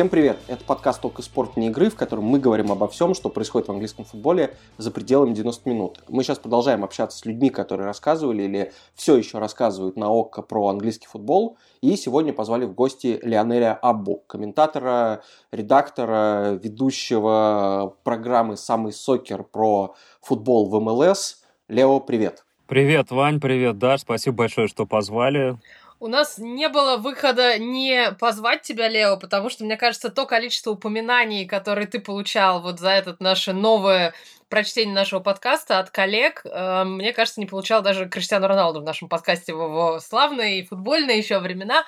Всем привет! Это подкаст «Только спорт не игры», в котором мы говорим обо всем, что происходит в английском футболе за пределами 90 минут. Мы сейчас продолжаем общаться с людьми, которые рассказывали или все еще рассказывают на ОККО про английский футбол. И сегодня позвали в гости Леонеля Аббу, комментатора, редактора, ведущего программы «Самый сокер» про футбол в МЛС. Лео, привет! Привет, Вань, привет, Даш, спасибо большое, что позвали. У нас не было выхода не позвать тебя, Лео, потому что, мне кажется, то количество упоминаний, которые ты получал вот за этот наше новое прочтение нашего подкаста от коллег, э, мне кажется, не получал даже Криштиану Роналду в нашем подкасте в его славные и футбольные еще времена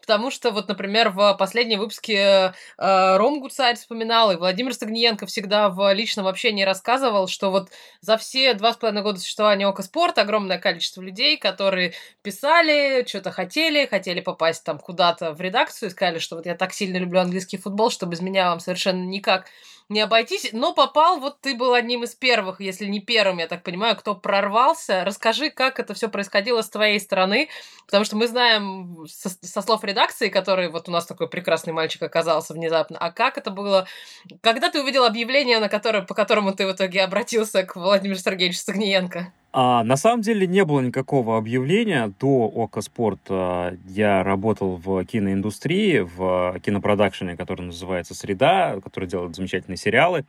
потому что вот, например, в последнем выпуске э, Ром Гудсайд вспоминал, и Владимир Стагниенко всегда в личном общении рассказывал, что вот за все два с половиной года существования Око Спорт огромное количество людей, которые писали, что-то хотели, хотели попасть там куда-то в редакцию, сказали, что вот я так сильно люблю английский футбол, что без меня вам совершенно никак не обойтись, но попал, вот ты был одним из первых, если не первым, я так понимаю, кто прорвался. Расскажи, как это все происходило с твоей стороны, потому что мы знаем со, со слов редакции, который вот у нас такой прекрасный мальчик оказался внезапно, а как это было, когда ты увидел объявление, на которое, по которому ты в итоге обратился к Владимиру Сергеевичу Сагниенко? А, на самом деле не было никакого объявления. До ОКО Спорт а, я работал в киноиндустрии, в кинопродакшене, который называется «Среда», который делает замечательные сериалы.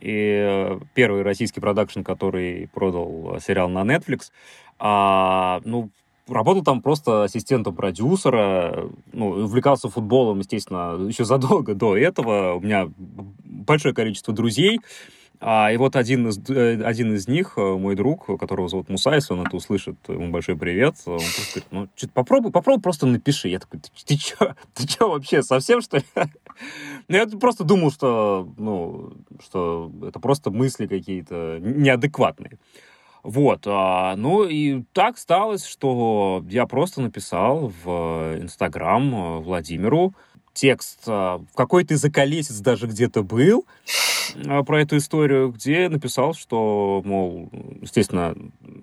И первый российский продакшн, который продал сериал на Netflix. А, ну, работал там просто ассистентом продюсера, ну, увлекался футболом, естественно, еще задолго до этого. У меня большое количество друзей, а, и вот один из, э, один из них, э, мой друг, которого зовут Муса, он это услышит, ему большой привет. Он просто говорит, ну, что попробуй, попробуй просто напиши. Я такой, ты, ты чё, ты чё вообще, совсем, что ли? ну, я просто думал, что, ну, что это просто мысли какие-то неадекватные. Вот, а, ну и так сталось, что я просто написал в Инстаграм э, Владимиру текст, в какой-то заколесец даже где-то был, а, про эту историю, где написал, что, мол, естественно,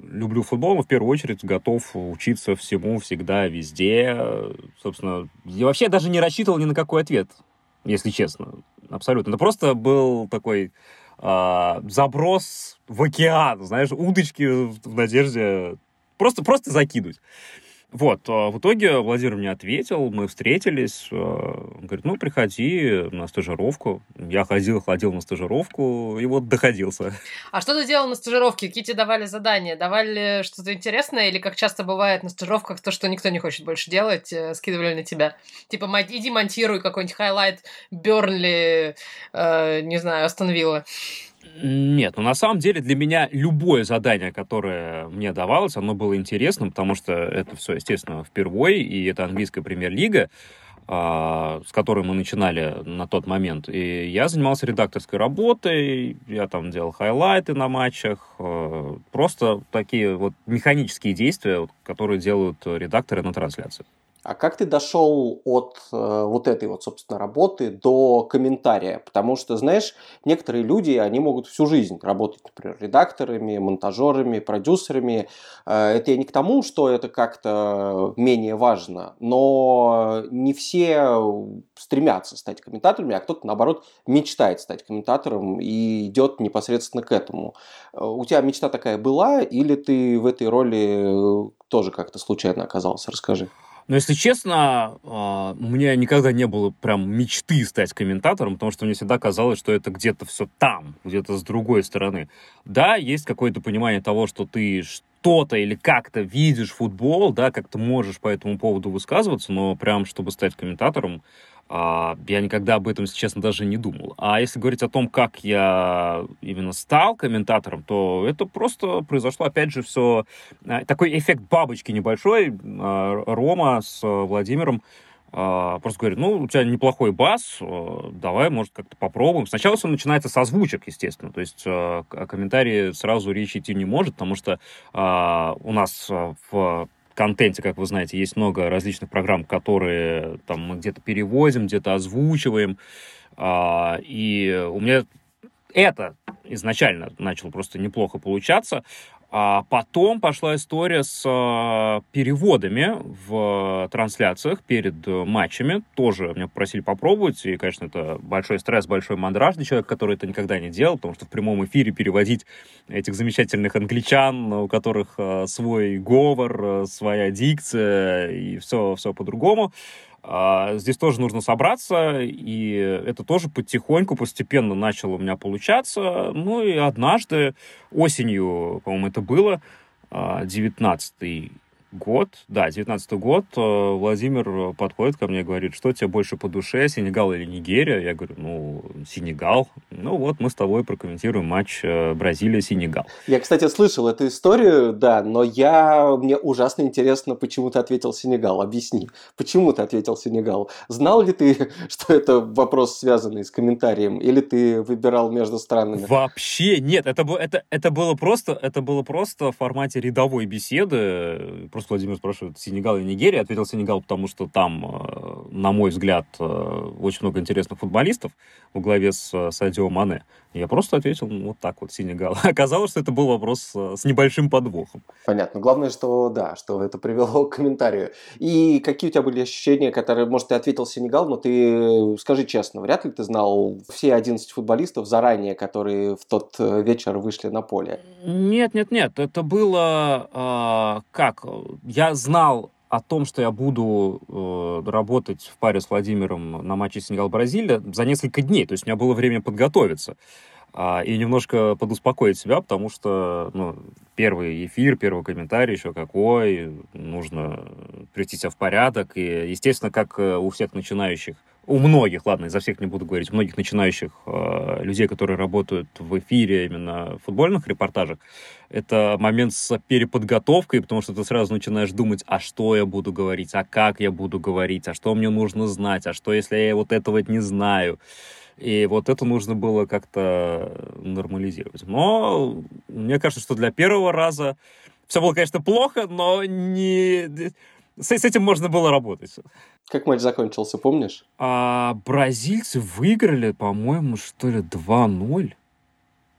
люблю футбол, но в первую очередь готов учиться всему, всегда, везде. Собственно, я вообще даже не рассчитывал ни на какой ответ, если честно. Абсолютно. Это просто был такой э, заброс в океан, знаешь, удочки в надежде просто, просто закинуть. Вот, а в итоге Владимир мне ответил, мы встретились, э, он говорит, ну, приходи на стажировку. Я ходил, ходил на стажировку, и вот доходился. А что ты делал на стажировке? Какие тебе давали задания? Давали что-то интересное, или, как часто бывает на стажировках, то, что никто не хочет больше делать, э, скидывали на тебя? Типа, иди монтируй какой-нибудь хайлайт Бернли, э, не знаю, остановила. Нет, ну на самом деле для меня любое задание, которое мне давалось, оно было интересным, потому что это все, естественно, впервые, и это английская премьер-лига, а, с которой мы начинали на тот момент. И я занимался редакторской работой, я там делал хайлайты на матчах, а, просто такие вот механические действия, которые делают редакторы на трансляции. А как ты дошел от э, вот этой вот, собственно, работы до комментария? Потому что, знаешь, некоторые люди, они могут всю жизнь работать, например, редакторами, монтажерами, продюсерами. Э, это я не к тому, что это как-то менее важно, но не все стремятся стать комментаторами, а кто-то, наоборот, мечтает стать комментатором и идет непосредственно к этому. Э, у тебя мечта такая была, или ты в этой роли э, тоже как-то случайно оказался? Расскажи. Но, если честно, а, у меня никогда не было прям мечты стать комментатором, потому что мне всегда казалось, что это где-то все там, где-то с другой стороны. Да, есть какое-то понимание того, что ты что-то или как-то видишь футбол, да, как то можешь по этому поводу высказываться, но прям чтобы стать комментатором, а, я никогда об этом, если честно, даже не думал. А если говорить о том, как я именно стал комментатором, то это просто произошло, опять же, все... А, такой эффект бабочки небольшой. А, Рома с Владимиром просто говорит, ну, у тебя неплохой бас, давай, может, как-то попробуем. Сначала все начинается с озвучек, естественно, то есть о комментарии сразу речь идти не может, потому что у нас в контенте, как вы знаете, есть много различных программ, которые там мы где-то переводим, где-то озвучиваем. А, и у меня это изначально начало просто неплохо получаться. А потом пошла история с э, переводами в трансляциях перед матчами. Тоже меня попросили попробовать. И, конечно, это большой стресс, большой мандраж для человека, который это никогда не делал, потому что в прямом эфире переводить этих замечательных англичан, у которых э, свой говор, э, своя дикция и все, все по-другому. А здесь тоже нужно собраться, и это тоже потихоньку, постепенно начало у меня получаться. Ну и однажды осенью, по-моему, это было, 19 а, год, да, 19 год, э, Владимир подходит ко мне и говорит, что тебе больше по душе, Сенегал или Нигерия? Я говорю, ну, Сенегал. Ну вот, мы с тобой прокомментируем матч э, Бразилия-Сенегал. Я, кстати, слышал эту историю, да, но я, мне ужасно интересно, почему ты ответил Сенегал. Объясни, почему ты ответил Сенегал? Знал ли ты, что это вопрос, связанный с комментарием, или ты выбирал между странами? Вообще нет, это, это, это, было просто, это было просто в формате рядовой беседы, просто просто Владимир спрашивает, Сенегал и Нигерия. Ответил Сенегал, потому что там, э, на мой взгляд, э, очень много интересных футболистов во главе с э, Садио Мане. Я просто ответил ну, вот так вот, Сенегал. Оказалось, что это был вопрос с небольшим подвохом. Понятно. Главное, что да, что это привело к комментарию. И какие у тебя были ощущения, которые, может, ты ответил Сенегал, но ты, скажи честно, вряд ли ты знал все 11 футболистов заранее, которые в тот вечер вышли на поле? Нет, нет, нет. Это было э, как? я знал о том, что я буду э, работать в паре с Владимиром на матче Сенегал-Бразилия за несколько дней. То есть у меня было время подготовиться э, и немножко подуспокоить себя, потому что ну, первый эфир, первый комментарий еще какой, нужно привести себя в порядок. И, естественно, как э, у всех начинающих у многих, ладно, изо всех не буду говорить, у многих начинающих э, людей, которые работают в эфире именно в футбольных репортажах, это момент с переподготовкой, потому что ты сразу начинаешь думать, а что я буду говорить, а как я буду говорить, а что мне нужно знать, а что, если я вот этого не знаю. И вот это нужно было как-то нормализировать. Но мне кажется, что для первого раза все было, конечно, плохо, но не с, с этим можно было работать. Как матч закончился, помнишь? А, бразильцы выиграли, по-моему, что ли, 2-0.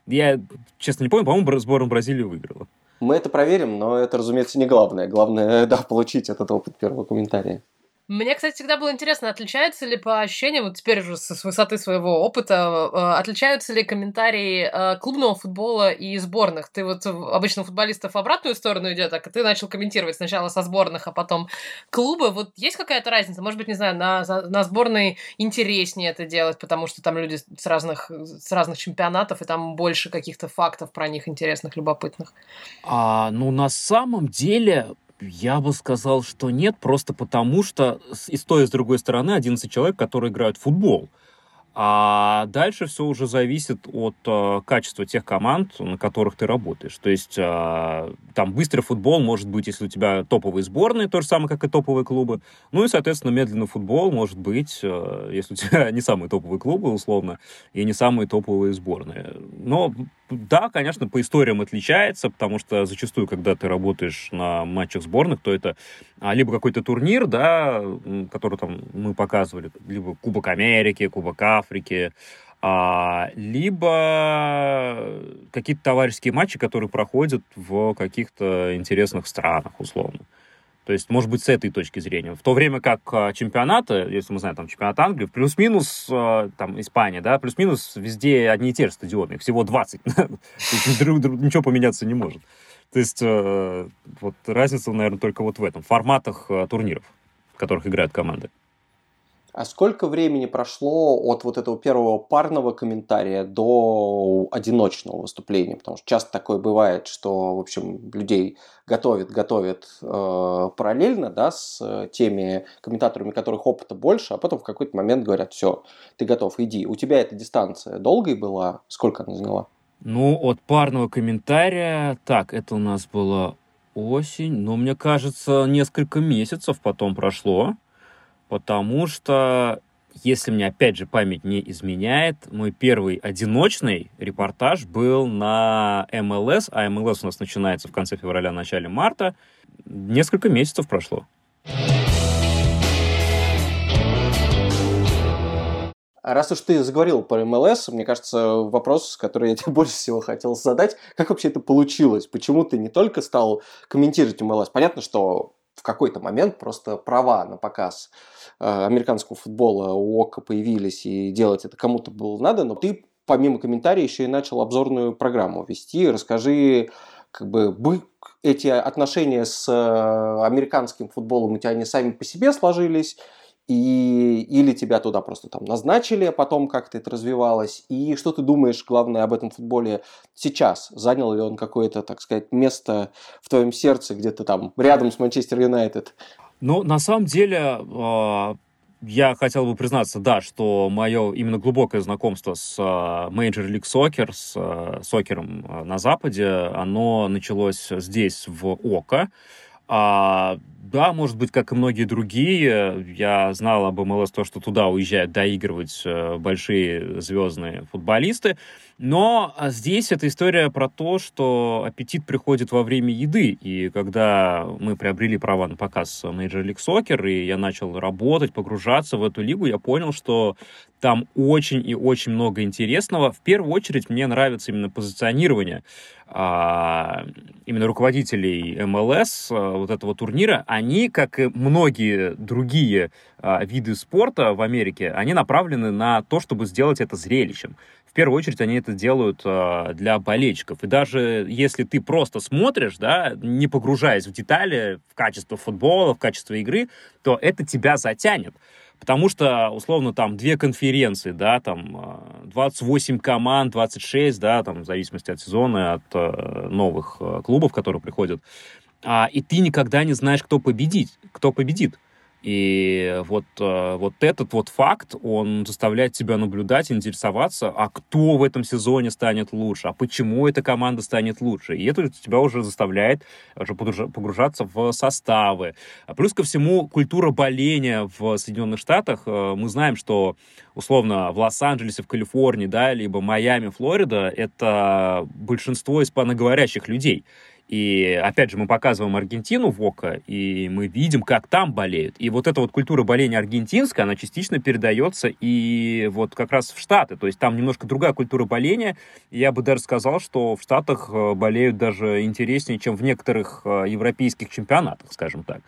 Я, честно, не помню, по-моему, сборная Бразилии выиграла. Мы это проверим, но это, разумеется, не главное. Главное, да, получить этот опыт первого комментария. Мне, кстати, всегда было интересно, отличаются ли по ощущениям, вот теперь уже с высоты своего опыта, э, отличаются ли комментарии э, клубного футбола и сборных? Ты вот обычно футболистов в обратную сторону идет, а ты начал комментировать сначала со сборных, а потом клуба. Вот есть какая-то разница? Может быть, не знаю, на, на сборной интереснее это делать, потому что там люди с разных, с разных чемпионатов, и там больше каких-то фактов про них интересных, любопытных. А, ну, на самом деле, я бы сказал, что нет, просто потому что и с той, и с другой стороны 11 человек, которые играют в футбол. А дальше все уже зависит от э, качества тех команд, на которых ты работаешь. То есть э, там быстрый футбол может быть, если у тебя топовые сборные, то же самое, как и топовые клубы. Ну и, соответственно, медленный футбол может быть, э, если у тебя не самые топовые клубы, условно, и не самые топовые сборные. Но да, конечно, по историям отличается, потому что зачастую, когда ты работаешь на матчах сборных, то это а, либо какой-то турнир, да, который там мы показывали, либо Кубок Америки, Кубок Африки, а, либо какие-то товарищеские матчи, которые проходят в каких-то интересных странах, условно. То есть, может быть, с этой точки зрения. В то время как а, чемпионаты, если мы знаем, там, чемпионат Англии, плюс-минус, а, там, Испания, да, плюс-минус везде одни и те же стадионы, всего 20. Ничего поменяться не может. То есть, а, вот разница, наверное, только вот в этом, в форматах турниров, в которых играют команды. А сколько времени прошло от вот этого первого парного комментария до одиночного выступления? Потому что часто такое бывает, что, в общем, людей готовят, готовят э, параллельно, да, с теми комментаторами, которых опыта больше, а потом в какой-то момент говорят, все, ты готов, иди. У тебя эта дистанция долгой была? Сколько она заняла? Ну, от парного комментария, так, это у нас было осень, но мне кажется, несколько месяцев потом прошло потому что, если мне опять же память не изменяет, мой первый одиночный репортаж был на МЛС, а МЛС у нас начинается в конце февраля, начале марта. Несколько месяцев прошло. раз уж ты заговорил про МЛС, мне кажется, вопрос, который я тебе больше всего хотел задать, как вообще это получилось? Почему ты не только стал комментировать МЛС? Понятно, что в какой-то момент просто права на показ американского футбола у ОКа появились, и делать это кому-то было надо, но ты помимо комментариев еще и начал обзорную программу вести. Расскажи, как бы, эти отношения с э, американским футболом у тебя они сами по себе сложились, и, или тебя туда просто там назначили, а потом как-то это развивалось. И что ты думаешь, главное, об этом футболе сейчас? Занял ли он какое-то, так сказать, место в твоем сердце где-то там рядом с Манчестер Юнайтед? Ну, на самом деле, а, я хотел бы признаться, да, что мое именно глубокое знакомство с uh, Major League Soccer, с uh, сокером на Западе, оно началось здесь, в ОКО. Да, может быть, как и многие другие, я знал об МЛС то, что туда уезжают доигрывать э, большие звездные футболисты, но а, здесь эта история про то, что аппетит приходит во время еды, и когда мы приобрели права на показ Major League Soccer, и я начал работать, погружаться в эту лигу, я понял, что там очень и очень много интересного. В первую очередь мне нравится именно позиционирование а, именно руководителей МЛС, а, вот этого турнира. Они, как и многие другие а, виды спорта в Америке, они направлены на то, чтобы сделать это зрелищем первую очередь они это делают э, для болельщиков. И даже если ты просто смотришь, да, не погружаясь в детали, в качество футбола, в качество игры, то это тебя затянет. Потому что, условно, там две конференции, да, там 28 команд, 26, да, там в зависимости от сезона, от новых клубов, которые приходят. А, и ты никогда не знаешь, кто победит, кто победит. И вот, э, вот этот вот факт, он заставляет тебя наблюдать, интересоваться, а кто в этом сезоне станет лучше, а почему эта команда станет лучше. И это тебя уже заставляет уже погружаться в составы. А плюс ко всему, культура боления в Соединенных Штатах. Э, мы знаем, что условно в Лос-Анджелесе, в Калифорнии, да, либо Майами, Флорида, это большинство испаноговорящих людей. И опять же, мы показываем Аргентину в ОКО, и мы видим, как там болеют. И вот эта вот культура боления аргентинская, она частично передается и вот как раз в Штаты. То есть там немножко другая культура боления. Я бы даже сказал, что в Штатах э, болеют даже интереснее, чем в некоторых э, европейских чемпионатах, скажем так.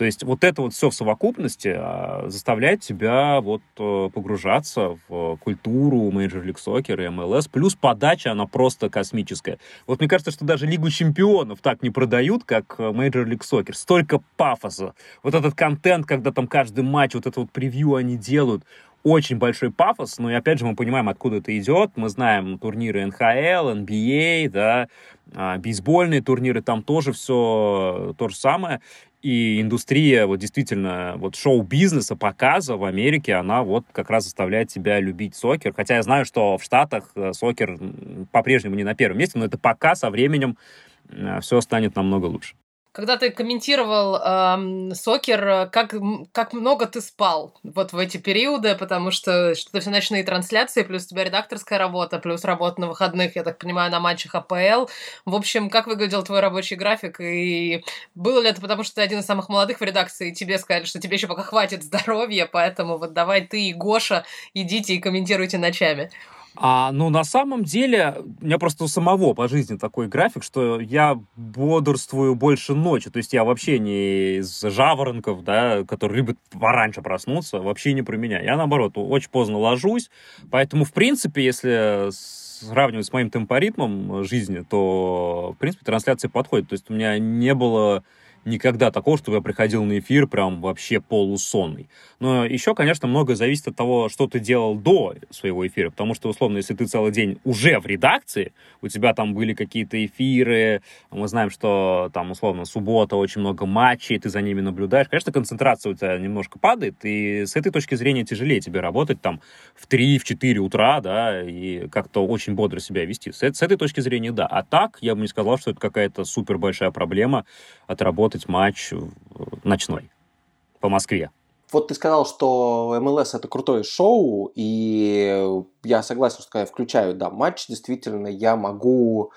То есть вот это вот все в совокупности а, заставляет тебя вот э, погружаться в культуру Major League Soccer и MLS. Плюс подача, она просто космическая. Вот мне кажется, что даже Лигу чемпионов так не продают, как э, Major League Soccer. Столько пафоса. Вот этот контент, когда там каждый матч, вот это вот превью они делают, очень большой пафос, но и опять же мы понимаем, откуда это идет. Мы знаем турниры НХЛ, NBA, да, а, бейсбольные турниры, там тоже все то же самое. И индустрия вот действительно вот шоу-бизнеса, показа в Америке, она вот как раз заставляет тебя любить сокер. Хотя я знаю, что в Штатах э, сокер по-прежнему не на первом месте, но это пока со временем э, все станет намного лучше. Когда ты комментировал эм, сокер, как, как много ты спал вот в эти периоды, потому что что-то все ночные трансляции, плюс у тебя редакторская работа, плюс работа на выходных, я так понимаю, на матчах АПЛ. В общем, как выглядел твой рабочий график? И было ли это потому, что ты один из самых молодых в редакции, и тебе сказали, что тебе еще пока хватит здоровья, поэтому вот давай ты и Гоша идите и комментируйте ночами? А, ну, на самом деле, у меня просто у самого по жизни такой график, что я бодрствую больше ночи. То есть я вообще не из жаворонков, да, которые любят пораньше проснуться, вообще не про меня. Я, наоборот, очень поздно ложусь. Поэтому, в принципе, если сравнивать с моим темпоритмом жизни, то, в принципе, трансляции подходит. То есть у меня не было никогда такого, чтобы я приходил на эфир прям вообще полусонный. Но еще, конечно, многое зависит от того, что ты делал до своего эфира, потому что, условно, если ты целый день уже в редакции, у тебя там были какие-то эфиры, мы знаем, что там, условно, суббота, очень много матчей, ты за ними наблюдаешь, конечно, концентрация у тебя немножко падает, и с этой точки зрения тяжелее тебе работать там в 3-4 утра, да, и как-то очень бодро себя вести. С, с этой точки зрения, да. А так, я бы не сказал, что это какая-то супер большая проблема отработать матч ночной по Москве. Вот ты сказал, что МЛС это крутое шоу, и я согласен, что когда я включаю, да, матч, действительно, я могу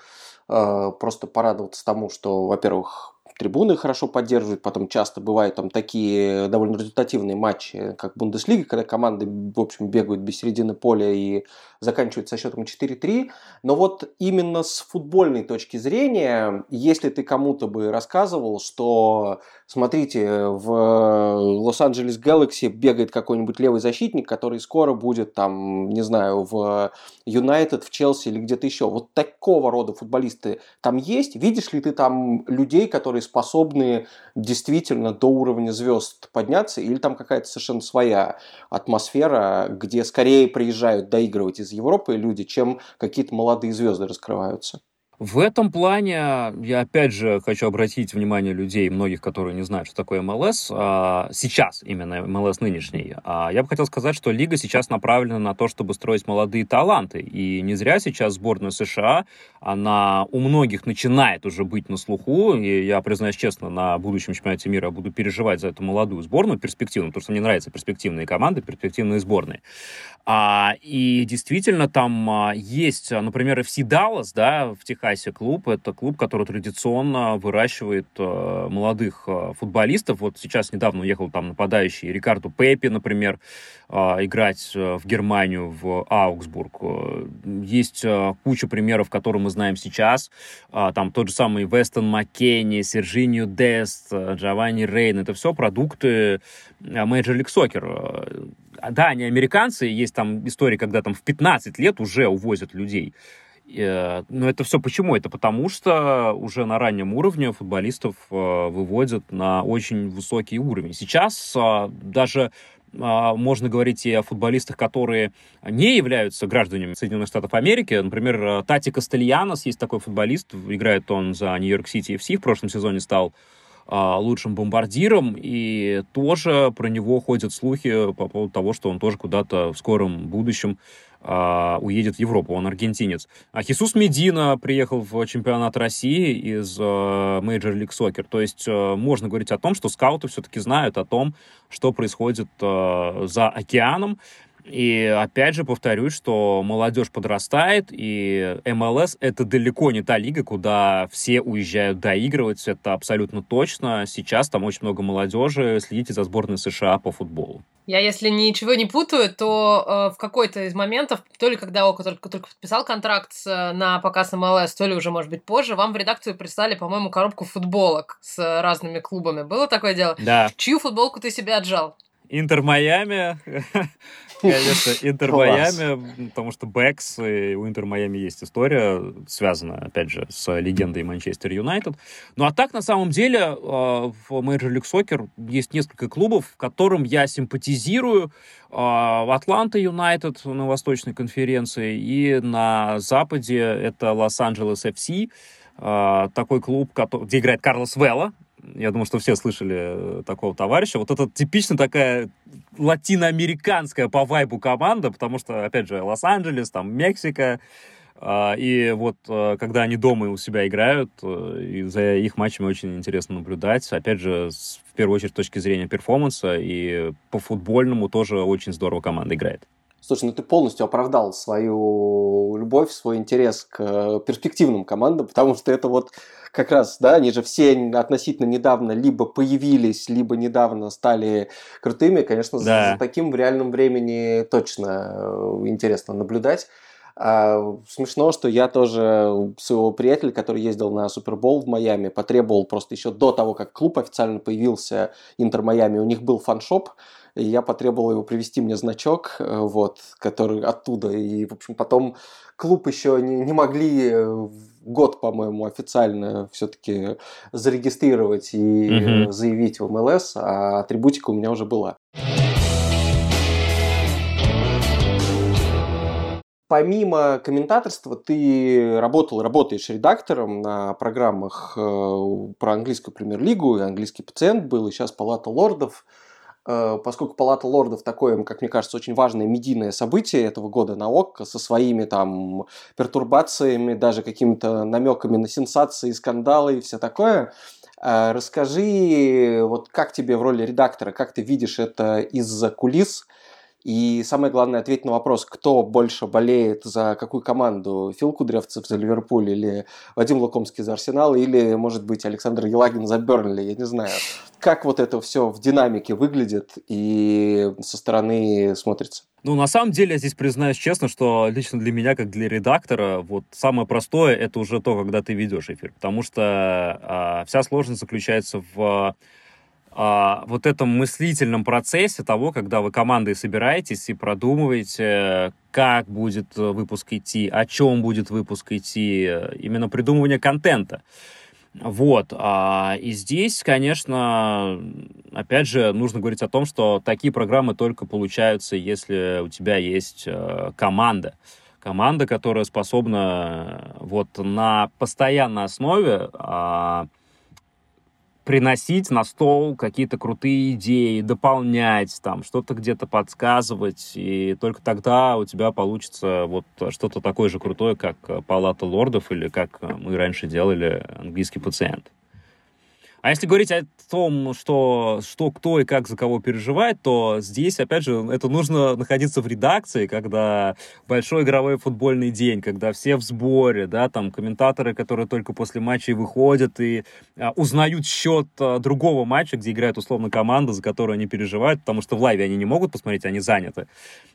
э, просто порадоваться тому, что, во-первых, трибуны хорошо поддерживают, потом часто бывают там такие довольно результативные матчи, как Бундеслига, когда команды, в общем, бегают без середины поля и заканчивают со счетом 4-3. Но вот именно с футбольной точки зрения, если ты кому-то бы рассказывал, что, смотрите, в Лос-Анджелес Galaxy бегает какой-нибудь левый защитник, который скоро будет там, не знаю, в Юнайтед, в Челси или где-то еще. Вот такого рода футболисты там есть. Видишь ли ты там людей, которые способны действительно до уровня звезд подняться, или там какая-то совершенно своя атмосфера, где скорее приезжают доигрывать из Европы люди, чем какие-то молодые звезды раскрываются? В этом плане я опять же хочу обратить внимание людей, многих, которые не знают, что такое МЛС, а, сейчас именно МЛС нынешний. А, я бы хотел сказать, что лига сейчас направлена на то, чтобы строить молодые таланты. И не зря сейчас сборная США, она у многих начинает уже быть на слуху. И я, признаюсь честно, на будущем чемпионате мира буду переживать за эту молодую сборную перспективную, потому что мне нравятся перспективные команды, перспективные сборные. А, и действительно там есть, например, FC Dallas, да, в Техасе клуб. Это клуб, который традиционно выращивает а, молодых а, футболистов. Вот сейчас недавно уехал там нападающий Рикарду Пеппи, например, а, играть а, в Германию, в Аугсбург. Есть а, куча примеров, которые мы знаем сейчас. А, там тот же самый Вестон Маккенни, Сержинью Дест, Джованни Рейн. Это все продукты Major League Soccer да, они американцы, есть там истории, когда там в 15 лет уже увозят людей. Э, но это все почему? Это потому что уже на раннем уровне футболистов э, выводят на очень высокий уровень. Сейчас э, даже можно говорить и о футболистах, которые не являются гражданами Соединенных Штатов Америки. Например, Тати Кастельянос, есть такой футболист, играет он за Нью-Йорк Сити FC, в прошлом сезоне стал а, лучшим бомбардиром, и тоже про него ходят слухи по поводу того, что он тоже куда-то в скором будущем а, уедет в Европу, он аргентинец. А Хисус Медина приехал в чемпионат России из а, Major League Soccer. То есть можно говорить о том, что скауты все-таки знают о том, что происходит за океаном. И опять же повторюсь, что молодежь подрастает, и МЛС это далеко не та лига, куда все уезжают доигрывать, это абсолютно точно. Сейчас там очень много молодежи, следите за сборной США по футболу. Я, если ничего не путаю, то э, в какой-то из моментов, то ли когда Око только, только подписал контракт с, на показ МЛС, то ли уже, может быть, позже, вам в редакцию прислали, по-моему, коробку футболок с разными клубами. Было такое дело? Да. Чью футболку ты себе отжал? Интер Майами, конечно, Интер Майами, потому что Бэкс, и у Интер Майами есть история, связанная, опять же, с легендой Манчестер Юнайтед. Ну а так, на самом деле, а, в Major League Soccer есть несколько клубов, которым я симпатизирую. А, Атланта Юнайтед на Восточной конференции и на Западе это Лос-Анджелес FC, а, такой клуб, где играет Карлос Велла, я думаю, что все слышали э, такого товарища. Вот это типично такая латиноамериканская по вайбу команда, потому что, опять же, Лос-Анджелес, там Мексика, а, и вот э, когда они дома у себя играют, э, и за их матчами очень интересно наблюдать. Опять же, в первую очередь с точки зрения перформанса, и по футбольному тоже очень здорово команда играет. Слушай, ну ты полностью оправдал свою любовь, свой интерес к перспективным командам, потому что это вот как раз, да, они же все относительно недавно либо появились, либо недавно стали крутыми. Конечно, да. за, за таким в реальном времени точно э, интересно наблюдать. А, смешно, что я тоже своего приятеля, который ездил на Супербол в Майами, потребовал просто еще до того, как клуб официально появился, Интер Майами, у них был фаншоп, и я потребовал его привести мне значок, э, вот, который оттуда. И, в общем, потом клуб еще не, не могли э, год, по-моему, официально все-таки зарегистрировать и mm-hmm. заявить в МЛС, а атрибутика у меня уже была. Помимо комментаторства, ты работал, работаешь редактором на программах э, про английскую премьер-лигу, и английский пациент был, и сейчас Палата лордов. Э, поскольку Палата лордов такое, как мне кажется, очень важное медийное событие этого года на ОККО со своими там пертурбациями, даже какими-то намеками на сенсации, скандалы и все такое. Э, расскажи, вот как тебе в роли редактора, как ты видишь это из-за кулис, И самое главное, ответить на вопрос, кто больше болеет за какую команду, Фил Кудрявцев за Ливерпуль или Вадим Лукомский за Арсенал, или, может быть, Александр Елагин за Бернли, я не знаю. Как вот это все в динамике выглядит и со стороны смотрится? Ну, на самом деле, я здесь признаюсь честно, что лично для меня, как для редактора, вот самое простое это уже то, когда ты ведешь эфир. Потому что а, вся сложность заключается в а, вот этом мыслительном процессе того, когда вы командой собираетесь и продумываете, как будет выпуск идти, о чем будет выпуск идти, именно придумывание контента. Вот. А, и здесь, конечно, опять же, нужно говорить о том, что такие программы только получаются, если у тебя есть э, команда. Команда, которая способна вот на постоянной основе а, приносить на стол какие-то крутые идеи, дополнять, там, что-то где-то подсказывать, и только тогда у тебя получится вот что-то такое же крутое, как Палата лордов или как мы раньше делали английский пациент. А если говорить о том, что, что кто и как за кого переживает, то здесь, опять же, это нужно находиться в редакции, когда большой игровой футбольный день, когда все в сборе, да, там комментаторы, которые только после матчей выходят и а, узнают счет а, другого матча, где играет условно команда, за которую они переживают, потому что в лайве они не могут посмотреть, они заняты.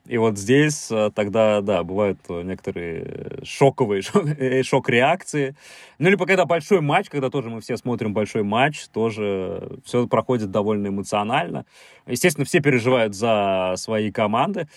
И вот здесь а, тогда, да, бывают некоторые шоковые э, шок-реакции. Ну, либо когда большой матч, когда тоже мы все смотрим большой матч, тоже все проходит довольно эмоционально. Естественно, все переживают за свои команды.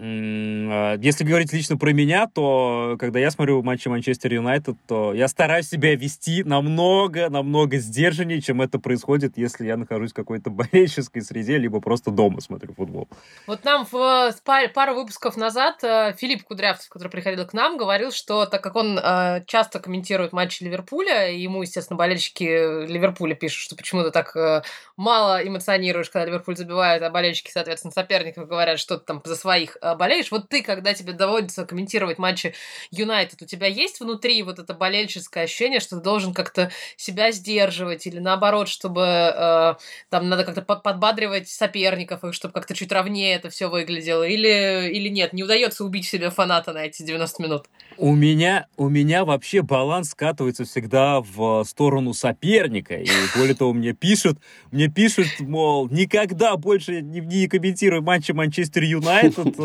А, если говорить лично про меня, то когда я смотрю матчи Манчестер Юнайтед, то я стараюсь себя вести намного, намного сдержаннее, чем это происходит, если я нахожусь в какой-то болельческой среде, либо просто дома смотрю футбол. Вот нам в пару выпусков назад э, Филипп Кудрявцев, который приходил к нам, говорил, что так как он э, часто комментирует матчи Ливерпуля, ему, естественно, болельщики Ливерпуля пишут, что почему ты так э, мало эмоционируешь, когда Ливерпуль забивает, а болельщики, соответственно, соперников говорят, что ты там за своих Э, болеешь. Вот ты, когда тебе доводится комментировать матчи Юнайтед, у тебя есть внутри вот это болельческое ощущение, что ты должен как-то себя сдерживать или наоборот, чтобы э, там надо как-то подбадривать соперников, чтобы как-то чуть ровнее это все выглядело? Или, или нет, не удается убить себе фаната на эти 90 минут? У меня, у меня вообще баланс скатывается всегда в сторону соперника. И более того, мне пишут, мне пишут, мол, никогда больше не, не комментируй матчи Манчестер Юнайтед,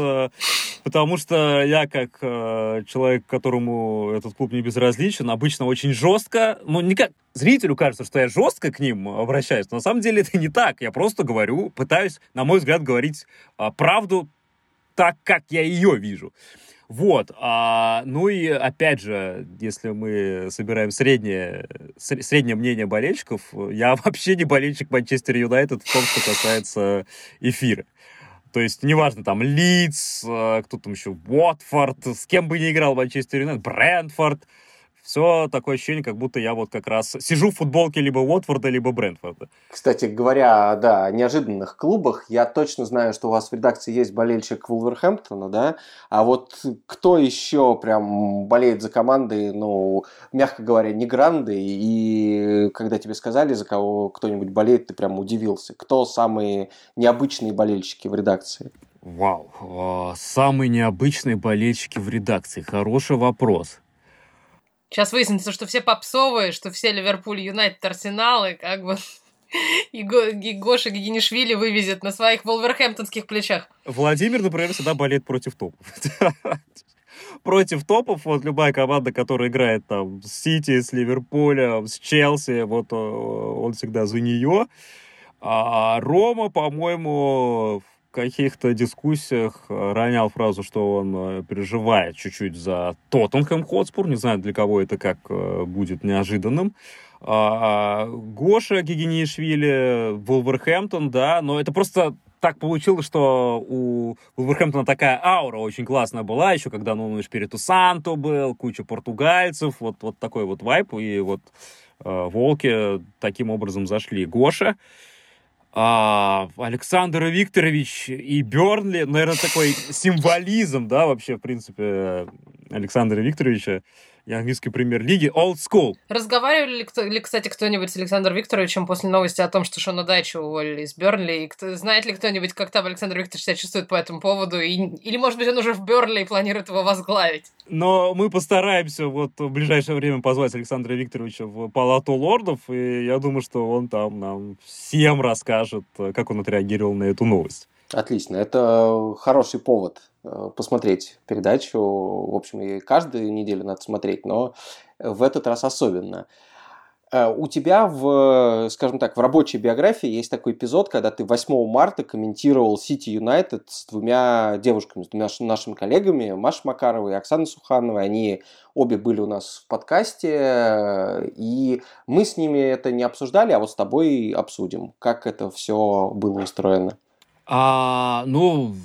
потому что я, как э, человек, которому этот клуб не безразличен, обычно очень жестко, ну, не как, зрителю кажется, что я жестко к ним обращаюсь, но на самом деле это не так. Я просто говорю, пытаюсь, на мой взгляд, говорить а, правду так, как я ее вижу. Вот, а, ну и опять же, если мы собираем среднее, среднее мнение болельщиков, я вообще не болельщик Манчестер Юнайтед в том, что касается эфира. То есть, неважно, там, Лидс, а, кто там еще, Уотфорд, с кем бы ни играл Манчестер Юнайтед, Брэнфорд, все такое ощущение, как будто я вот как раз сижу в футболке либо Уотфорда, либо Брентфорда. Кстати говоря, да, о неожиданных клубах, я точно знаю, что у вас в редакции есть болельщик Вулверхэмптона, да, а вот кто еще прям болеет за команды, ну, мягко говоря, не гранды, и когда тебе сказали, за кого кто-нибудь болеет, ты прям удивился. Кто самые необычные болельщики в редакции? Вау, а, самые необычные болельщики в редакции. Хороший вопрос. Сейчас выяснится, что все попсовые, что все Ливерпуль, Юнайтед, Арсенал, и как бы и, Го, и Гоша Гигинишвили вывезет на своих волверхэмптонских плечах. Владимир, например, всегда болеет против топов. против топов, вот любая команда, которая играет там с Сити, с Ливерпулем, с Челси, вот он всегда за нее. А Рома, по-моему, каких-то дискуссиях э, ронял фразу, что он э, переживает чуть-чуть за Тоттенхэм Хотспур. Не знаю, для кого это как э, будет неожиданным. А, Гоша Гигинишвили, Вулверхэмптон, да, но это просто так получилось, что у Вулверхэмптона такая аура очень классная была, еще когда ну, Шпириту Санту был, куча португальцев, вот, вот такой вот вайп, и вот э, Волки таким образом зашли. Гоша, а, Александр Викторович и Бернли, наверное, такой символизм, да, вообще, в принципе, Александра Викторовича и английской премьер-лиги Old School. Разговаривали ли, кстати, кто-нибудь с Александром Викторовичем после новости о том, что Шона Дайча уволили из Бернли? И кто, знает ли кто-нибудь, как там Александр Викторович себя чувствует по этому поводу? И, или, может быть, он уже в Бернли и планирует его возглавить? Но мы постараемся вот в ближайшее время позвать Александра Викторовича в Палату лордов, и я думаю, что он там нам всем расскажет, как он отреагировал на эту новость. Отлично. Это хороший повод э, посмотреть передачу. В общем, и каждую неделю надо смотреть, но в этот раз особенно. Э, у тебя в, скажем так, в рабочей биографии есть такой эпизод, когда ты 8 марта комментировал Сити Юнайтед с двумя девушками, с двумя нашими коллегами, Машей Макаровой и Оксаной Сухановой. Они обе были у нас в подкасте, и мы с ними это не обсуждали, а вот с тобой обсудим, как это все было устроено. А, ну,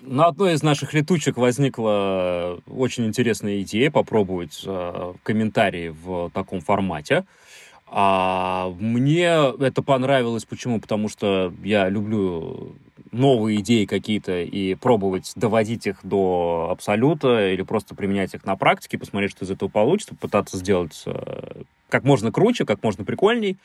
на одной из наших летучек возникла очень интересная идея попробовать э, комментарии в таком формате. А мне это понравилось. Почему? Потому что я люблю новые идеи какие-то и пробовать доводить их до абсолюта или просто применять их на практике, посмотреть, что из этого получится, пытаться сделать э, как можно круче, как можно прикольней.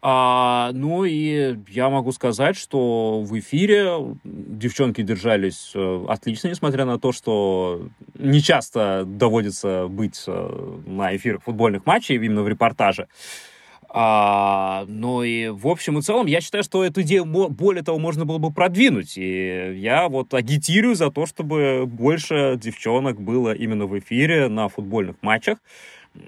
А, ну и я могу сказать, что в эфире девчонки держались э, отлично, несмотря на то, что не часто доводится быть э, на эфирах футбольных матчей, именно в репортаже. А, ну и в общем и целом я считаю, что эту идею более того можно было бы продвинуть. И я вот агитирую за то, чтобы больше девчонок было именно в эфире на футбольных матчах.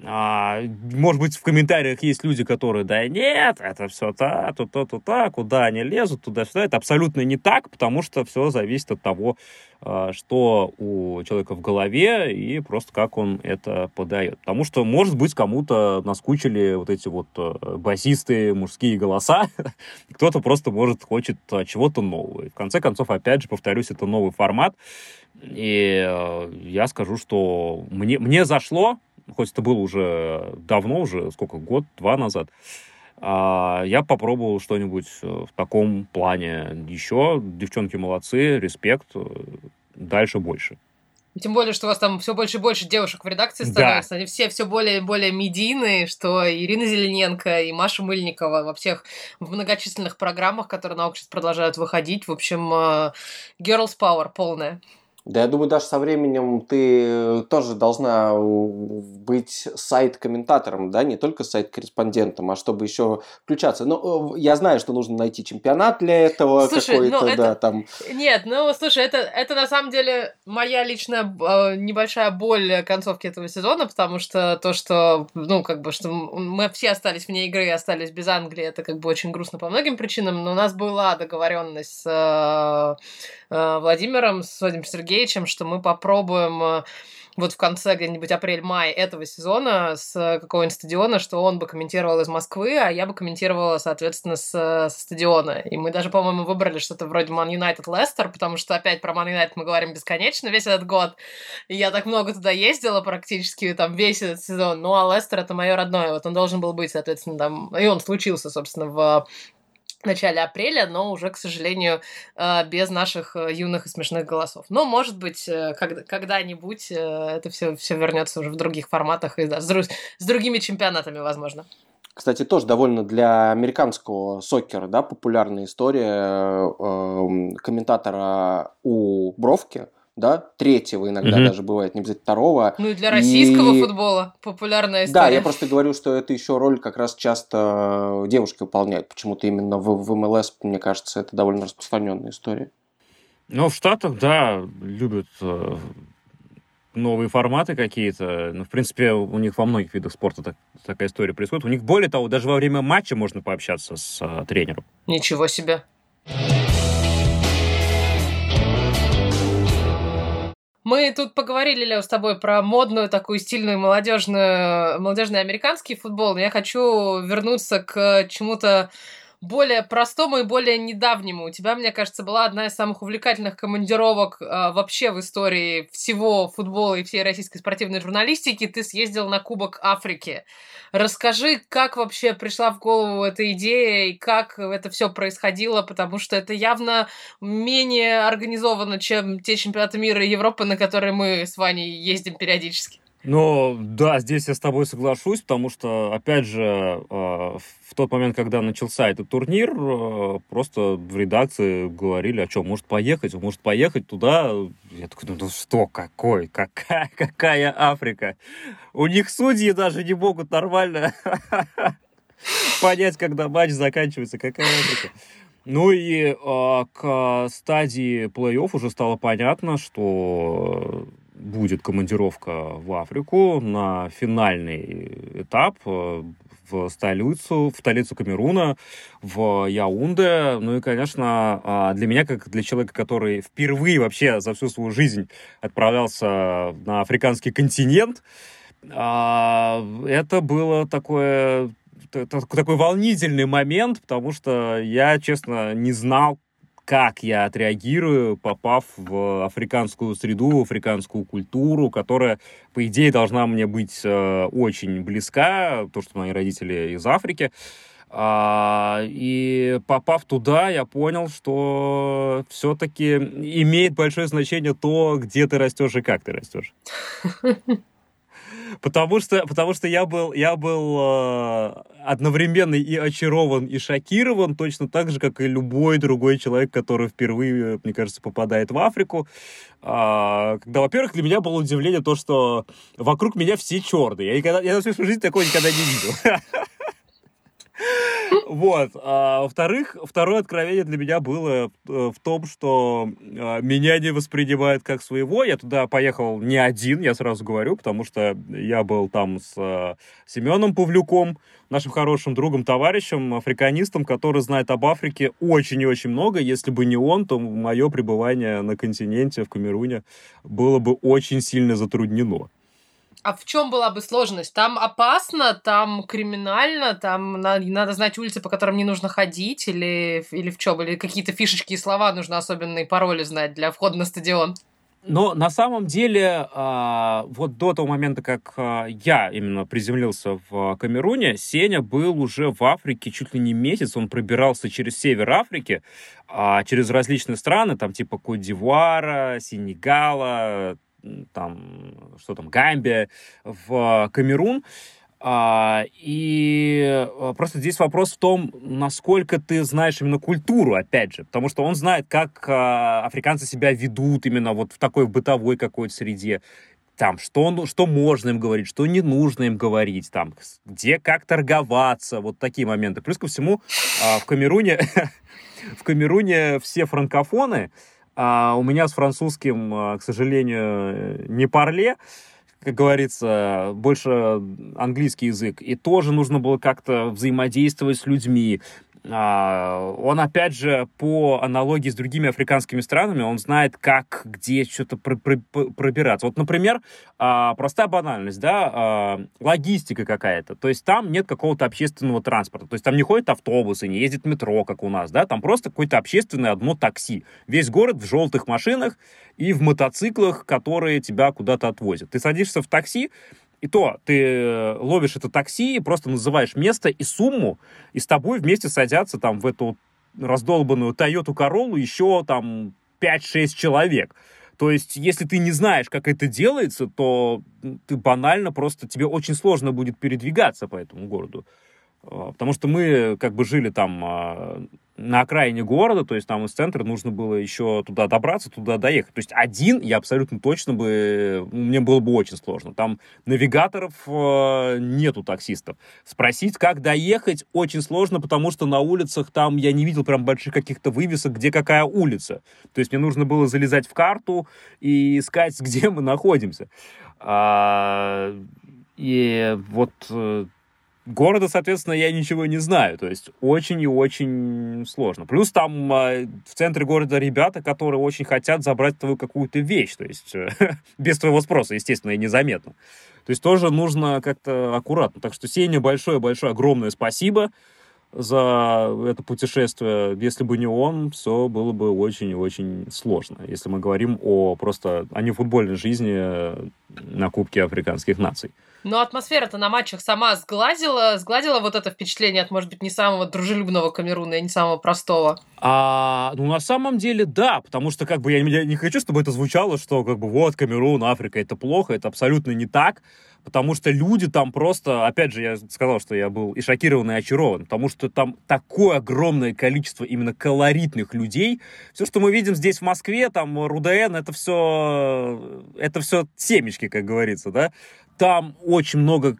А, может быть, в комментариях есть люди, которые, да нет, это все то, то, то, то, то, куда они лезут, туда-сюда. Это абсолютно не так, потому что все зависит от того, а, что у человека в голове и просто как он это подает. Потому что, может быть, кому-то наскучили вот эти вот э, басисты, мужские голоса, кто-то просто, может, хочет а, чего-то нового. И в конце концов, опять же, повторюсь, это новый формат, и э, я скажу, что мне, мне зашло, хоть это было уже давно, уже сколько, год-два назад, а, я попробовал что-нибудь э, в таком плане еще. Девчонки молодцы, респект, э, дальше больше. Тем более, что у вас там все больше и больше девушек в редакции становится. Да. Они все все более и более медийные, что Ирина Зелененко и Маша Мыльникова во всех в многочисленных программах, которые на обществе продолжают выходить. В общем, э, girls power полная. Да, я думаю, даже со временем ты тоже должна быть сайт-комментатором, да, не только сайт-корреспондентом, а чтобы еще включаться. Ну, я знаю, что нужно найти чемпионат для этого какой-то, ну, это... да, там. Нет, ну, слушай, это, это на самом деле моя личная э, небольшая боль концовки этого сезона, потому что то, что, ну, как бы, что мы все остались вне игры и остались без Англии, это как бы очень грустно по многим причинам, но у нас была договоренность с э, э, Владимиром, с Владимиром Сергеевичем, Сергеевичем, что мы попробуем э, вот в конце где-нибудь апрель-май этого сезона с какого-нибудь стадиона, что он бы комментировал из Москвы, а я бы комментировала, соответственно, с, со стадиона. И мы даже, по-моему, выбрали что-то вроде Man United Leicester, потому что опять про Man United мы говорим бесконечно весь этот год. И я так много туда ездила практически там весь этот сезон. Ну, а Лестер это мое родное. Вот он должен был быть, соответственно, там... И он случился, собственно, в начале апреля, но уже, к сожалению, э, без наших э, юных и смешных голосов. Но, может быть, э, когда-нибудь это все, все вернется уже в других форматах и да, с, с другими чемпионатами, возможно. Кстати, тоже довольно для американского сокера да, популярная история э, комментатора у Бровки – да, третьего иногда mm-hmm. даже бывает, не обязательно второго. Ну и для российского и... футбола популярная история. Да, я просто говорю, что это еще роль как раз часто девушки выполняют. Почему-то именно в, в МЛС, мне кажется, это довольно распространенная история. Ну, в Штатах, да, любят э, новые форматы какие-то. Ну, в принципе, у них во многих видах спорта так, такая история происходит. У них, более того, даже во время матча можно пообщаться с э, тренером. Ничего себе. Мы тут поговорили, Лео, с тобой про модную, такую стильную, молодежную, молодежный американский футбол, но я хочу вернуться к чему-то более простому и более недавнему. У тебя, мне кажется, была одна из самых увлекательных командировок э, вообще в истории всего футбола и всей российской спортивной журналистики. Ты съездил на Кубок Африки. Расскажи, как вообще пришла в голову эта идея и как это все происходило, потому что это явно менее организовано, чем те чемпионаты мира и Европы, на которые мы с Ваней ездим периодически. Ну, да, здесь я с тобой соглашусь, потому что, опять же, э, в тот момент, когда начался этот турнир, э, просто в редакции говорили, а что, может поехать, может поехать туда. Я такой, ну что, какой, какая, какая Африка? У них судьи даже не могут нормально понять, когда матч заканчивается, какая Африка. Ну и э, к стадии плей-офф уже стало понятно, что будет командировка в Африку на финальный этап э, в столицу, в столицу Камеруна, в Яунде. Ну и, конечно, а, для меня, как для человека, который впервые вообще за всю свою жизнь отправлялся на африканский континент, а, это было такое такой волнительный момент, потому что я, честно, не знал, как я отреагирую, попав в африканскую среду, в африканскую культуру, которая, по идее, должна мне быть э, очень близка, то, что мои родители из Африки. А, и попав туда, я понял, что все-таки имеет большое значение то, где ты растешь и как ты растешь. Потому что, потому что я был, я был э, одновременно и очарован, и шокирован, точно так же, как и любой другой человек, который впервые, мне кажется, попадает в Африку. А, когда, во-первых, для меня было удивление то, что вокруг меня все черные. Я, никогда, я на всю жизнь такого никогда не видел. Вот. А, во-вторых, второе откровение для меня было э, в том, что а, меня не воспринимают как своего. Я туда поехал не один, я сразу говорю, потому что я был там с а, Семеном Павлюком, нашим хорошим другом, товарищем, африканистом, который знает об Африке очень и очень много. Если бы не он, то мое пребывание на континенте, в Камеруне, было бы очень сильно затруднено. А в чем была бы сложность? Там опасно, там криминально, там надо, надо знать улицы, по которым не нужно ходить, или, или в чем? Или какие-то фишечки и слова нужно особенные пароли знать для входа на стадион? Но на самом деле, а, вот до того момента, как а, я именно приземлился в Камеруне, Сеня был уже в Африке чуть ли не месяц. Он пробирался через север Африки, а, через различные страны, там типа Кот-Дивуара, Сенегала, там, что там, Гамбия, в Камерун. А, и а, просто здесь вопрос в том, насколько ты знаешь именно культуру, опять же, потому что он знает, как а, африканцы себя ведут именно вот в такой бытовой какой-то среде, там, что, что можно им говорить, что не нужно им говорить, там, где как торговаться, вот такие моменты. Плюс ко всему, в Камеруне, в Камеруне все франкофоны, а у меня с французским, а, к сожалению, не парле, как говорится, больше английский язык. И тоже нужно было как-то взаимодействовать с людьми, он, опять же, по аналогии с другими африканскими странами, он знает, как, где что-то пробираться. Вот, например, а, простая банальность, да, а, логистика какая-то. То есть там нет какого-то общественного транспорта. То есть там не ходят автобусы, не ездит метро, как у нас, да, там просто какое-то общественное одно такси. Весь город в желтых машинах и в мотоциклах, которые тебя куда-то отвозят. Ты садишься в такси, и то ты э, ловишь это такси, просто называешь место и сумму, и с тобой вместе садятся там в эту раздолбанную Toyota Corolla еще там 5-6 человек. То есть, если ты не знаешь, как это делается, то ты банально просто, тебе очень сложно будет передвигаться по этому городу. А, потому что мы как бы жили там а, на окраине города, то есть там из центра нужно было еще туда добраться, туда доехать. То есть один я абсолютно точно бы, мне было бы очень сложно. Там навигаторов э, нету таксистов. Спросить, как доехать, очень сложно, потому что на улицах там я не видел прям больших каких-то вывесок, где какая улица. То есть мне нужно было залезать в карту и искать, где мы находимся. А, и вот э, Города, соответственно, я ничего не знаю. То есть очень и очень сложно. Плюс там э, в центре города ребята, которые очень хотят забрать твою какую-то вещь. То есть э, без твоего спроса, естественно, и незаметно. То есть тоже нужно как-то аккуратно. Так что Сеня, большое-большое, огромное спасибо. За это путешествие. Если бы не он, все было бы очень-очень сложно. Если мы говорим о просто о нефутбольной жизни на Кубке африканских наций. Но атмосфера-то на матчах сама сгладила, сгладила вот это впечатление от, может быть, не самого дружелюбного Камеруна и не самого простого. А, ну, на самом деле, да, потому что, как бы, я, я не хочу, чтобы это звучало, что, как бы, вот, Камерун, Африка, это плохо, это абсолютно не так, потому что люди там просто, опять же, я сказал, что я был и шокирован, и очарован, потому что там такое огромное количество именно колоритных людей. Все, что мы видим здесь в Москве, там, РУДН, это все, это все семечки, как говорится, да, там очень много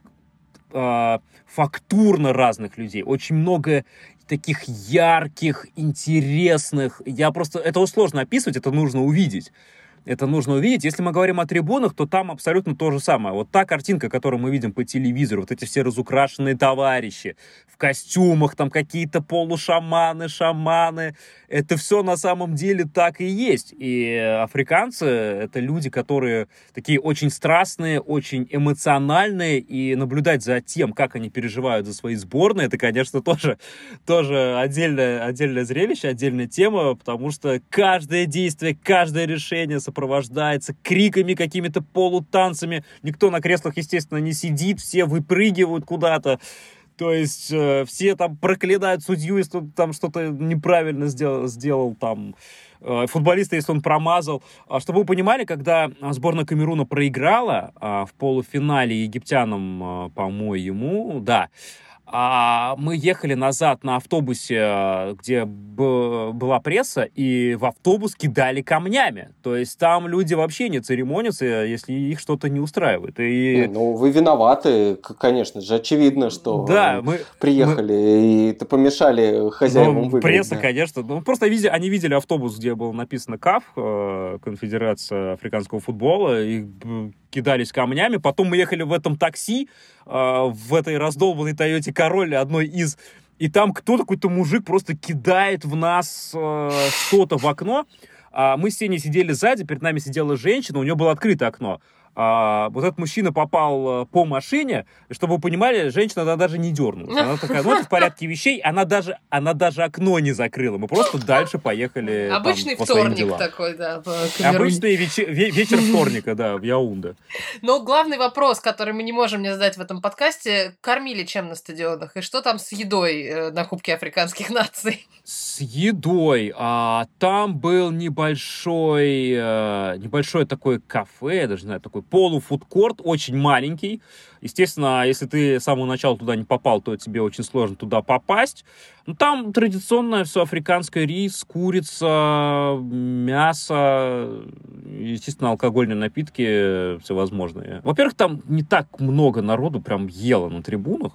э, фактурно разных людей, очень много таких ярких, интересных. Я просто... Это сложно описывать, это нужно увидеть это нужно увидеть. Если мы говорим о трибунах, то там абсолютно то же самое. Вот та картинка, которую мы видим по телевизору, вот эти все разукрашенные товарищи в костюмах, там какие-то полушаманы, шаманы, это все на самом деле так и есть. И африканцы — это люди, которые такие очень страстные, очень эмоциональные, и наблюдать за тем, как они переживают за свои сборные, это, конечно, тоже, тоже отдельное, отдельное зрелище, отдельная тема, потому что каждое действие, каждое решение сопровождается криками, какими-то полутанцами. Никто на креслах, естественно, не сидит, все выпрыгивают куда-то. То есть э, все там проклинают судью, если он там что-то неправильно сделал, сделал там э, футболиста, если он промазал. А чтобы вы понимали, когда сборная Камеруна проиграла а, в полуфинале египтянам, э, по-моему, да, а мы ехали назад на автобусе, где была пресса, и в автобус кидали камнями. То есть там люди вообще не церемонятся, если их что-то не устраивает. И... Ну, вы виноваты, конечно же, очевидно, что да, мы приехали мы... и это помешали хозяевам ну, выиграть. Пресса, да. конечно. Ну, просто они видели автобус, где было написано КАФ, э, Конфедерация африканского футбола, и кидались камнями. Потом мы ехали в этом такси, э, в этой раздолбанной Тойоте Короле, одной из... И там кто-то, какой-то мужик просто кидает в нас э, что-то в окно. А мы с Сеней сидели сзади, перед нами сидела женщина, у нее было открытое окно а, вот этот мужчина попал э, по машине, чтобы вы понимали, женщина она даже не дернулась. Она такая, ну это в порядке вещей, она даже, она даже окно не закрыла. Мы просто дальше поехали Обычный там, по вторник своим делам. такой, да. Обычный вечер, вечер вторника, да, в Яунде. Но главный вопрос, который мы не можем не задать в этом подкасте, кормили чем на стадионах? И что там с едой э, на Кубке африканских наций? С едой. А, там был небольшой, небольшое такое кафе, я даже не знаю, такой полуфудкорт, очень маленький. Естественно, если ты с самого начала туда не попал, то тебе очень сложно туда попасть. Но там традиционное все африканское рис, курица, мясо, естественно, алкогольные напитки всевозможные. Во-первых, там не так много народу прям ело на трибунах.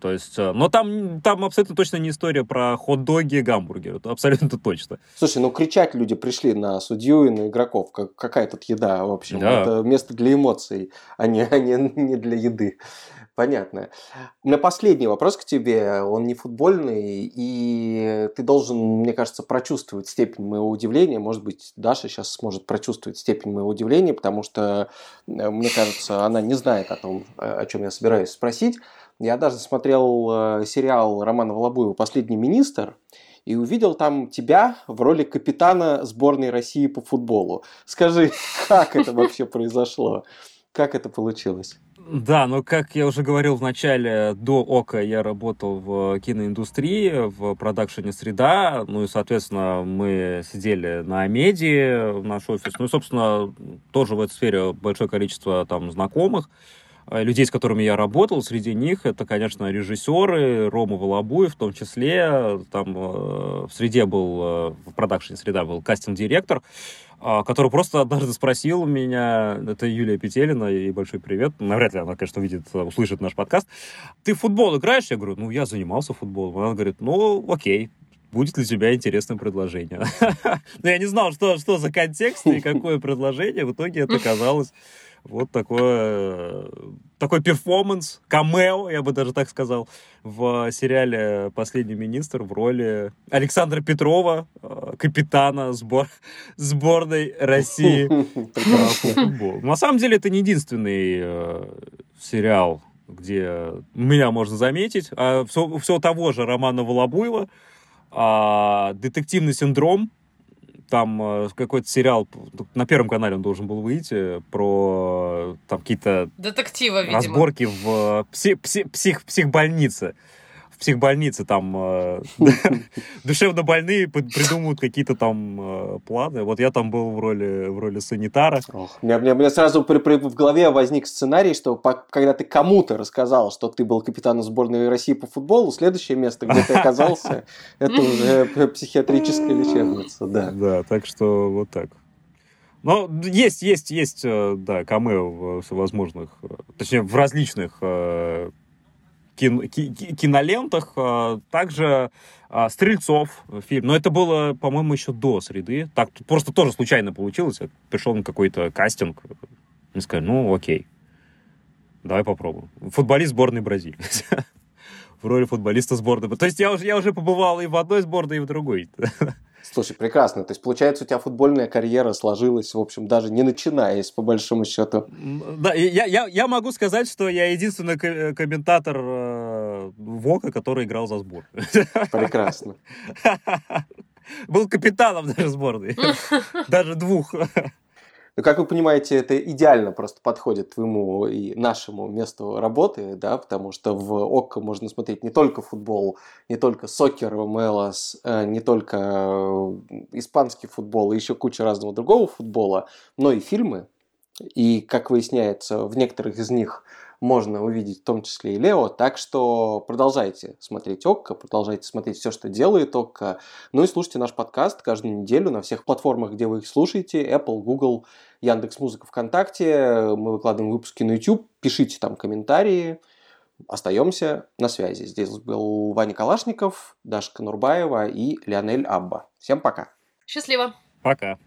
То есть, э, но там, там абсолютно точно не история про хот-доги и гамбургеры. Это абсолютно точно. Слушай, ну кричать люди пришли на судью и на игроков. Как, какая тут еда, в общем? Да. Это место для эмоций, а не, а не, не для еды. Понятно. На последний вопрос к тебе, он не футбольный, и ты должен, мне кажется, прочувствовать степень моего удивления. Может быть, Даша сейчас сможет прочувствовать степень моего удивления, потому что, э, мне кажется, она не знает о том, о чем я собираюсь спросить. Я даже смотрел э, сериал Романа Волобуева «Последний министр», и увидел там тебя в роли капитана сборной России по футболу. Скажи, как это вообще произошло? Как это получилось? Да, но как я уже говорил в начале, до ОКО я работал в киноиндустрии, в продакшене «Среда», ну и, соответственно, мы сидели на Амеди, наш офис, ну и, собственно, тоже в этой сфере большое количество там знакомых. Э, людей, с которыми я работал, среди них это, конечно, режиссеры, Рома Волобуев в том числе, там э, в среде был, э, в продакшене среда был кастинг-директор, который просто однажды спросил меня, это Юлия Петелина, и большой привет, навряд ли она, конечно, увидит, услышит наш подкаст, ты в футбол играешь? Я говорю, ну, я занимался футболом. Она говорит, ну, окей, будет ли у тебя интересное предложение. Но я не знал, что, что за контекст и какое предложение. В итоге это казалось вот такое, такой перформанс, камео, я бы даже так сказал, в сериале «Последний министр» в роли Александра Петрова, э, капитана сбор, сборной России по футболу. На самом деле это не единственный э, сериал, где меня можно заметить. А все, все того же Романа Волобуева. А, детективный синдром. Там э, какой-то сериал, на Первом канале он должен был выйти, про там какие-то... Детектива, видимо. Разборки в пси- пси- псих, психбольнице психбольнице там э, душевно больные придумывают какие-то там э, планы. Вот я там был в роли, в роли санитара. У, меня, сразу в голове возник сценарий, что когда ты кому-то рассказал, что ты был капитаном сборной России по футболу, следующее место, где ты оказался, это уже психиатрическая лечебница, да. Да, так что вот так. Но есть, есть, есть, э, да, камео в всевозможных, точнее, в различных кин, кинолентах. А, также а, Стрельцов фильм. Но это было, по-моему, еще до среды. Так просто тоже случайно получилось. Пришел на какой-то кастинг. И сказали, ну, окей. Давай попробуем. Футболист сборной Бразилии. В роли футболиста сборной. То есть я уже, я уже побывал и в одной сборной, и в другой. Слушай, прекрасно. То есть, получается, у тебя футбольная карьера сложилась, в общем, даже не начинаясь, по большому счету. Да, я, я, я могу сказать, что я единственный комментатор э, ВОКа, который играл за сбор. Прекрасно. Был капитаном даже сборной. Даже двух. Ну, как вы понимаете, это идеально просто подходит твоему и нашему месту работы, да, потому что в ОККО можно смотреть не только футбол, не только сокер, МЛС, э, не только э, испанский футбол и еще куча разного другого футбола, но и фильмы. И, как выясняется, в некоторых из них можно увидеть в том числе и Лео. Так что продолжайте смотреть ОККО, продолжайте смотреть все, что делает ОККО. Ну и слушайте наш подкаст каждую неделю на всех платформах, где вы их слушаете. Apple, Google, Яндекс.Музыка, ВКонтакте. Мы выкладываем выпуски на YouTube. Пишите там комментарии. Остаемся на связи. Здесь был Ваня Калашников, Дашка Нурбаева и Леонель Абба. Всем пока. Счастливо. Пока.